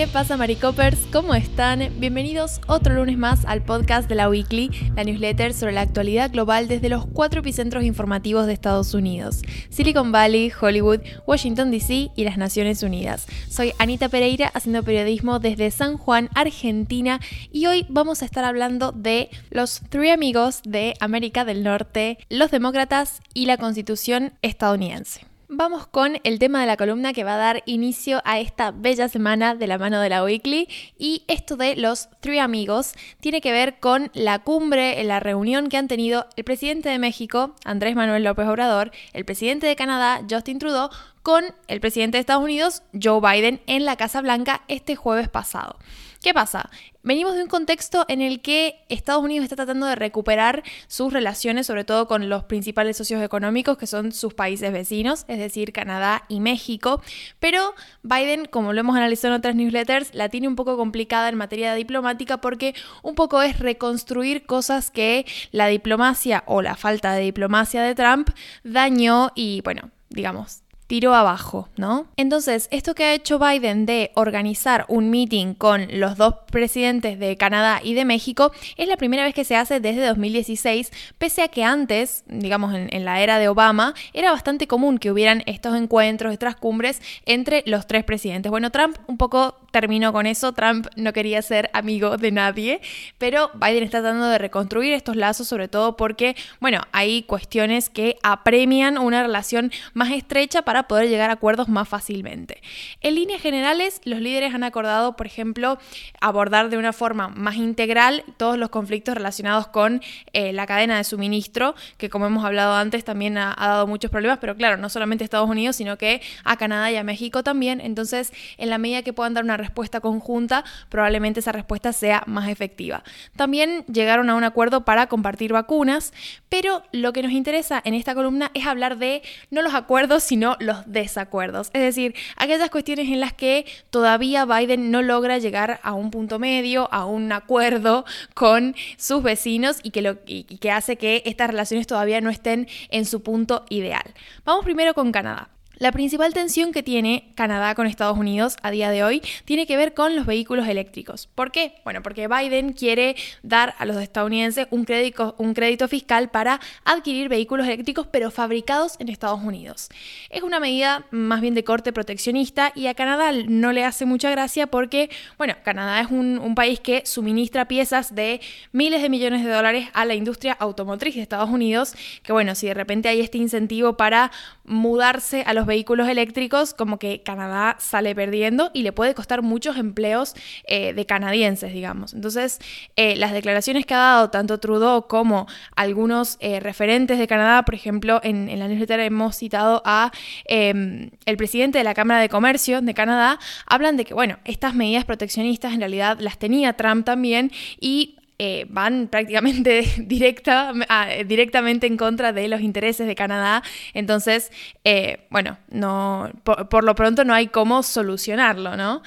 ¿Qué pasa, Maricopers? ¿Cómo están? Bienvenidos otro lunes más al podcast de la Weekly, la newsletter sobre la actualidad global desde los cuatro epicentros informativos de Estados Unidos: Silicon Valley, Hollywood, Washington DC y las Naciones Unidas. Soy Anita Pereira, haciendo periodismo desde San Juan, Argentina, y hoy vamos a estar hablando de los tres amigos de América del Norte, los demócratas y la Constitución estadounidense. Vamos con el tema de la columna que va a dar inicio a esta bella semana de la mano de la Weekly. Y esto de los Three Amigos tiene que ver con la cumbre, la reunión que han tenido el presidente de México, Andrés Manuel López Obrador, el presidente de Canadá, Justin Trudeau, con el presidente de Estados Unidos, Joe Biden, en la Casa Blanca este jueves pasado. ¿Qué pasa? Venimos de un contexto en el que Estados Unidos está tratando de recuperar sus relaciones, sobre todo con los principales socios económicos, que son sus países vecinos, es decir, Canadá y México. Pero Biden, como lo hemos analizado en otras newsletters, la tiene un poco complicada en materia diplomática porque un poco es reconstruir cosas que la diplomacia o la falta de diplomacia de Trump dañó y, bueno, digamos, tiró abajo, ¿no? Entonces, esto que ha hecho Biden de organizar un meeting con los dos presidentes de Canadá y de México es la primera vez que se hace desde 2016, pese a que antes, digamos en, la era de Obama, era bastante común que hubieran estos encuentros, estas cumbres entre los tres presidentes. Bueno, Trump un poco terminó con eso, Trump no quería ser amigo de nadie, pero Biden está tratando de reconstruir estos lazos, sobre todo porque, bueno, hay cuestiones que apremian una relación más estrecha para poder llegar a acuerdos más fácilmente. En líneas generales, los líderes han acordado, por ejemplo, abordar de una forma más integral todos los conflictos relacionados con eh, la cadena de suministro, que como hemos hablado antes también ha, dado muchos problemas, pero claro, no solamente a Estados Unidos, sino que a Canadá y a México también. Entonces, en la medida que puedan dar una respuesta conjunta, probablemente esa respuesta sea más efectiva. También llegaron a un acuerdo para compartir vacunas, pero lo que nos interesa en esta columna es hablar de no los acuerdos, sino los los desacuerdos. Es decir, aquellas cuestiones en las que todavía Biden no logra llegar a un punto medio, a un acuerdo con sus vecinos y que, lo, y que hace que estas relaciones todavía no estén en su punto ideal. Vamos primero con Canadá. La principal tensión que tiene Canadá con Estados Unidos a día de hoy tiene que ver con los vehículos eléctricos. ¿Por qué? Bueno, porque Biden quiere dar a los estadounidenses un crédito, fiscal para adquirir vehículos eléctricos pero fabricados en Estados Unidos. Es una medida más bien de corte proteccionista y a Canadá no le hace mucha gracia porque, bueno, Canadá es un, un país que suministra piezas de miles de millones de dólares a la industria automotriz de Estados Unidos, que bueno, si de repente hay este incentivo para mudarse a los vehículos eléctricos, como que Canadá sale perdiendo y le puede costar muchos empleos eh, de canadienses, digamos. Entonces, eh, las declaraciones que ha dado tanto Trudeau como algunos eh, referentes de Canadá, por ejemplo, en, en, la newsletter hemos citado a em, el presidente de la Cámara de Comercio de Canadá, hablan de que, bueno, estas medidas proteccionistas en realidad las tenía Trump también y eh, van prácticamente directa, directamente en contra de los intereses de Canadá. Entonces, eh, bueno, no, por, lo pronto no hay cómo solucionarlo, ¿no?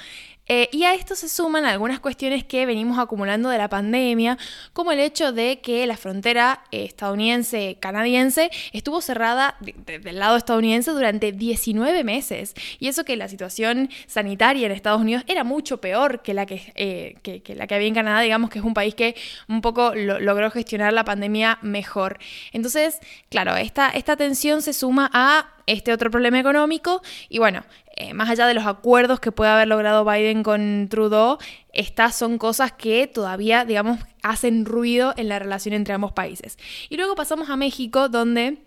Eh, y a esto se suman algunas cuestiones que venimos acumulando de la pandemia, como el hecho de que la frontera estadounidense-canadiense estuvo cerrada del lado estadounidense durante 19 meses. Y eso que la situación sanitaria en Estados Unidos era mucho peor que la que, eh, la que había en Canadá, digamos que es un país que un poco logró gestionar la pandemia mejor. Entonces, claro, esta, esta tensión se suma a este otro problema económico y bueno, eh, más allá de los acuerdos que puede haber logrado Biden con Trudeau, estas son cosas que todavía, digamos, hacen ruido en la relación entre ambos países. Y luego pasamos a México, donde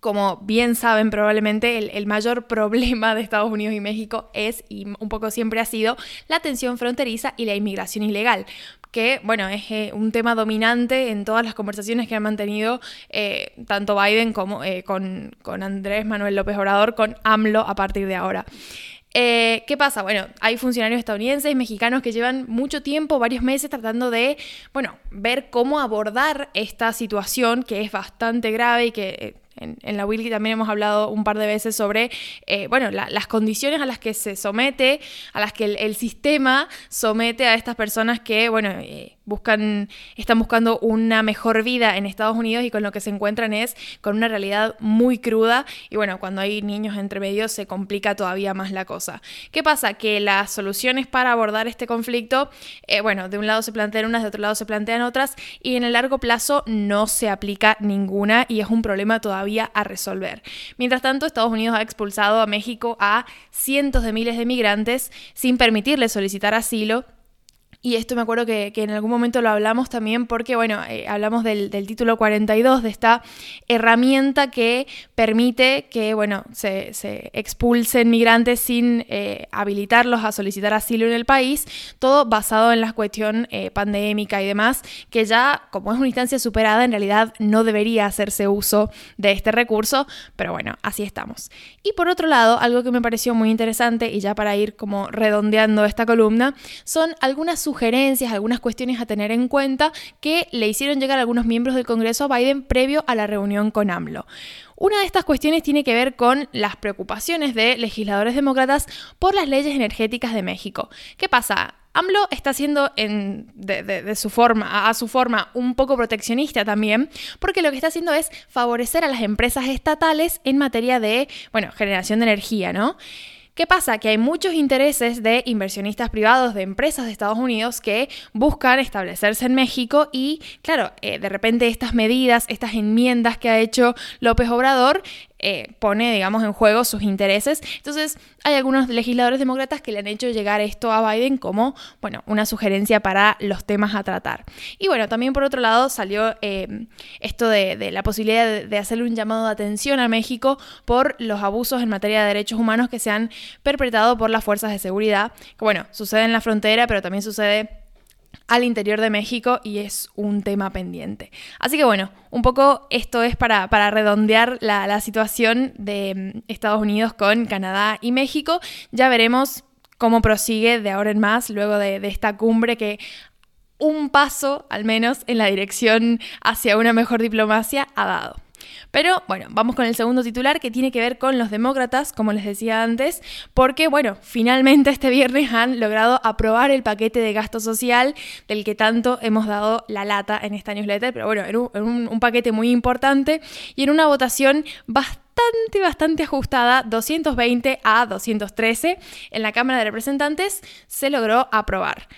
como bien saben probablemente, el, mayor problema de Estados Unidos y México es, y un poco siempre ha sido, la tensión fronteriza y la inmigración ilegal que, bueno, es eh, un tema dominante en todas las conversaciones que han mantenido eh, tanto Biden como eh, con, con, Andrés Manuel López Obrador, con AMLO a partir de ahora. ¿Qué pasa? Bueno, hay funcionarios estadounidenses, mexicanos que llevan mucho tiempo, varios meses, tratando de, bueno, ver cómo abordar esta situación que es bastante grave y que en, la Wilkie también hemos hablado un par de veces sobre, eh, bueno, las condiciones a las que se somete, a las que el, sistema somete a estas personas que, bueno, eh, buscan, están buscando una mejor vida en Estados Unidos y con lo que se encuentran es con una realidad muy cruda y bueno, cuando hay niños entre medio se complica todavía más la cosa. ¿Qué pasa? Que las soluciones para abordar este conflicto, eh, bueno, de un lado se plantean unas, de otro lado se plantean otras y en el largo plazo no se aplica ninguna y es un problema todavía a resolver. Mientras tanto, Estados Unidos ha expulsado a México a cientos de miles de migrantes sin permitirles solicitar asilo y esto me acuerdo que, en algún momento lo hablamos también porque, bueno, eh, hablamos del, título 42, de esta herramienta que permite que, bueno, se, expulsen migrantes sin eh, habilitarlos a solicitar asilo en el país, todo basado en la cuestión eh, pandémica y demás, que ya, como es una instancia superada, en realidad no debería hacerse uso de este recurso, pero bueno, así estamos. Y por otro lado, algo que me pareció muy interesante, y ya para ir como redondeando esta columna, son algunas sugerencias, algunas cuestiones a tener en cuenta que le hicieron llegar algunos miembros del Congreso a Biden previo a la reunión con AMLO. Una de estas cuestiones tiene que ver con las preocupaciones de legisladores demócratas por las leyes energéticas de México. ¿Qué pasa? AMLO está siendo de, su forma, a su forma, un poco proteccionista también, porque lo que está haciendo es favorecer a las empresas estatales en materia de, bueno, generación de energía, ¿no? ¿Qué pasa? Que hay muchos intereses de inversionistas privados, de empresas de Estados Unidos que buscan establecerse en México y, claro, eh, de repente estas medidas, estas enmiendas que ha hecho López Obrador eh, pone, digamos, en juego sus intereses. Entonces, hay algunos legisladores demócratas que le han hecho llegar esto a Biden como, bueno, una sugerencia para los temas a tratar. Y bueno, también por otro lado salió eh, esto de, la posibilidad de, de hacerle un llamado de atención a México por los abusos en materia de derechos humanos que se han perpetrado por las fuerzas de seguridad, que bueno, sucede en la frontera, pero también sucede al interior de México y es un tema pendiente. Así que bueno, un poco esto es para, redondear la, situación de mm, Estados Unidos con Canadá y México. Ya veremos cómo prosigue de ahora en más luego de, de esta cumbre que un paso al menos en la dirección hacia una mejor diplomacia ha dado. Pero bueno, vamos con el segundo titular que tiene que ver con los demócratas, como les decía antes, porque bueno, finalmente este viernes han logrado aprobar el paquete de gasto social del que tanto hemos dado la lata en esta newsletter, pero bueno, era un, un paquete muy importante y en una votación bastante, bastante ajustada, 220 a 213, en la Cámara de Representantes se logró aprobar.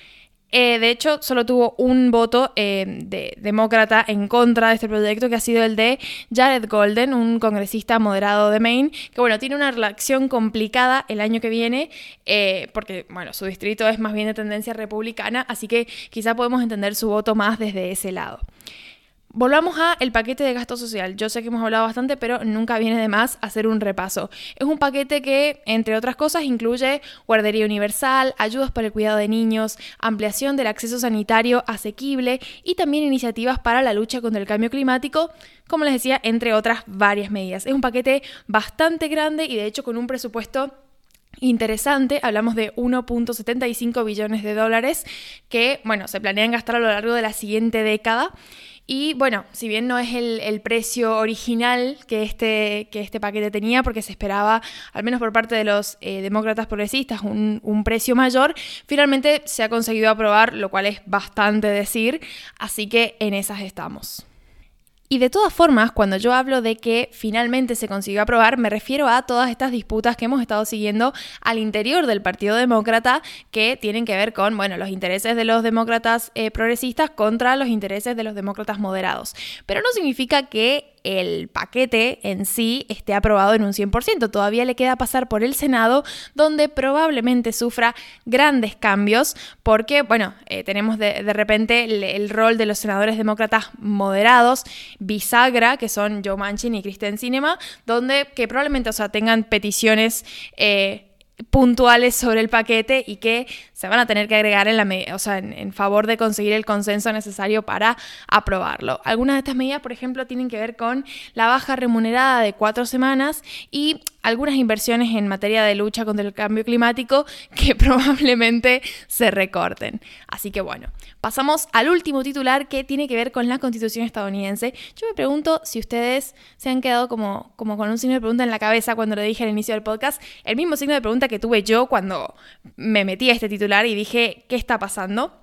Eh, de hecho, solo tuvo un voto eh, de demócrata en contra de este proyecto, que ha sido el de Jared Golden, un congresista moderado de Maine, que bueno, tiene una relación complicada el año que viene, eh, porque bueno, su distrito es más bien de tendencia republicana, así que quizá podemos entender su voto más desde ese lado. Volvamos a el paquete de gasto social. Yo sé que hemos hablado bastante, pero nunca viene de más hacer un repaso. Es un paquete que, entre otras cosas, incluye guardería universal, ayudas para el cuidado de niños, ampliación del acceso sanitario asequible y también iniciativas para la lucha contra el cambio climático, como les decía, entre otras varias medidas. Es un paquete bastante grande y de hecho con un presupuesto interesante, hablamos de 1.75 billones de dólares que, bueno, se planean gastar a lo largo de la siguiente década. Y bueno, si bien no es el, precio original que este, que este paquete tenía, porque se esperaba, al menos por parte de los eh, demócratas progresistas, un, un precio mayor, finalmente se ha conseguido aprobar, lo cual es bastante decir, así que en esas estamos. Y de todas formas, cuando yo hablo de que finalmente se consiguió aprobar, me refiero a todas estas disputas que hemos estado siguiendo al interior del Partido Demócrata que tienen que ver con, bueno, los intereses de los demócratas eh, progresistas contra los intereses de los demócratas moderados. Pero no significa que el paquete en sí esté aprobado en un 100%. Todavía le queda pasar por el Senado, donde probablemente sufra grandes cambios, porque, bueno, eh, tenemos de, repente el, rol de los senadores demócratas moderados, bisagra, que son Joe Manchin y Kristen Cinema, donde que probablemente, o sea, tengan peticiones. Eh, puntuales sobre el paquete y que se van a tener que agregar en, la, o sea, en, favor de conseguir el consenso necesario para aprobarlo. Algunas de estas medidas, por ejemplo, tienen que ver con la baja remunerada de cuatro semanas y algunas inversiones en materia de lucha contra el cambio climático que probablemente se recorten. Así que bueno, pasamos al último titular que tiene que ver con la constitución estadounidense. Yo me pregunto si ustedes se han quedado como, como con un signo de pregunta en la cabeza cuando lo dije al inicio del podcast, el mismo signo de pregunta que tuve yo cuando me metí a este titular y dije, ¿qué está pasando?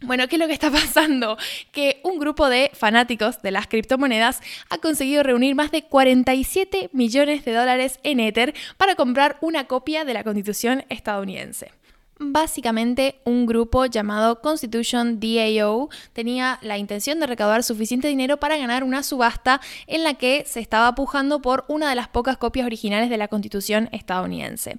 Bueno, ¿qué es lo que está pasando? Que un grupo de fanáticos de las criptomonedas ha conseguido reunir más de 47 millones de dólares en Ether para comprar una copia de la constitución estadounidense. Básicamente, un grupo llamado Constitution DAO tenía la intención de recaudar suficiente dinero para ganar una subasta en la que se estaba pujando por una de las pocas copias originales de la Constitución estadounidense.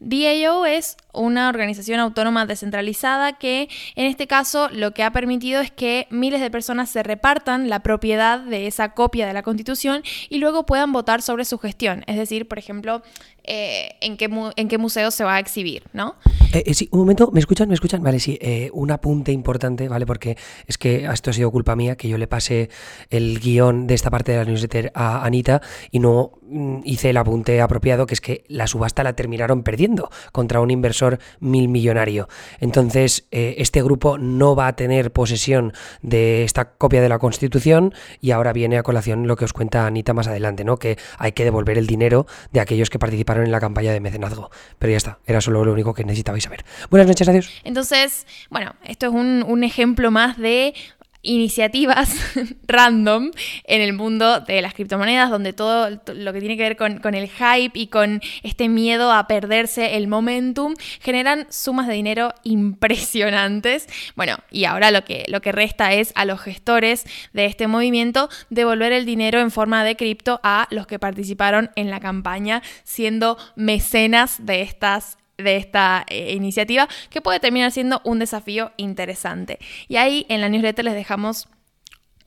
DAO es una organización autónoma descentralizada que en este caso lo que ha permitido es que miles de personas se repartan la propiedad de esa copia de la constitución y luego puedan votar sobre su gestión. Es decir, por ejemplo, eh, en, qué en qué museo se va a exhibir, ¿no? Eh, eh, un momento, ¿me escuchan? ¿Me escuchan? Vale, sí, un apunte importante, ¿vale? Porque es que esto ha sido culpa mía, que yo le pasé el guion de esta parte de la newsletter a Anita y no mm, hice el apunte apropiado, que es que la subasta la terminaron perdiendo contra un inversor mil millonario. Entonces, este grupo no va a tener posesión de esta copia de la Constitución y ahora viene a colación lo que os cuenta Anita más adelante, ¿no? Que hay que devolver el dinero de aquellos que participaron en la campaña de mecenazgo. Pero ya está, era solo lo único que necesitabais Buenas noches, adiós. Entonces, bueno, esto es un, ejemplo más de iniciativas random en el mundo de las criptomonedas, donde todo lo que tiene que ver con, el hype y con este miedo a perderse el momentum generan sumas de dinero impresionantes. Bueno, y ahora lo que, lo que resta es a los gestores de este movimiento devolver el dinero en forma de cripto a los que participaron en la campaña, siendo mecenas de estas de esta eh, iniciativa que puede terminar siendo un desafío interesante. Y ahí en la newsletter les dejamos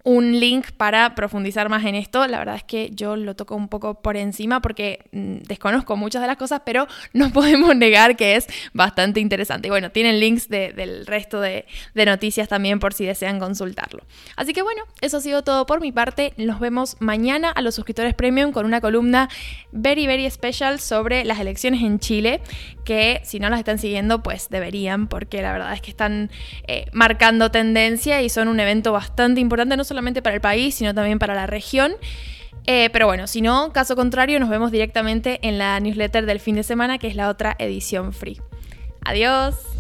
un link para profundizar más en esto. La verdad es que yo lo toco un poco por encima porque mm, desconozco muchas de las cosas, pero no podemos negar que es bastante interesante. Y bueno, tienen links del resto de, noticias también por si desean consultarlo. Así que bueno, eso ha sido todo por mi parte. Nos vemos mañana a los suscriptores premium con una columna very, very special sobre las elecciones en Chile, que si no las están siguiendo, pues deberían, porque la verdad es que están eh, marcando tendencia y son un evento bastante importante, no solamente para el país, sino también para la región. Eh, pero bueno, si no, caso contrario, nos vemos directamente en la newsletter del fin de semana, que es la otra edición free. Adiós.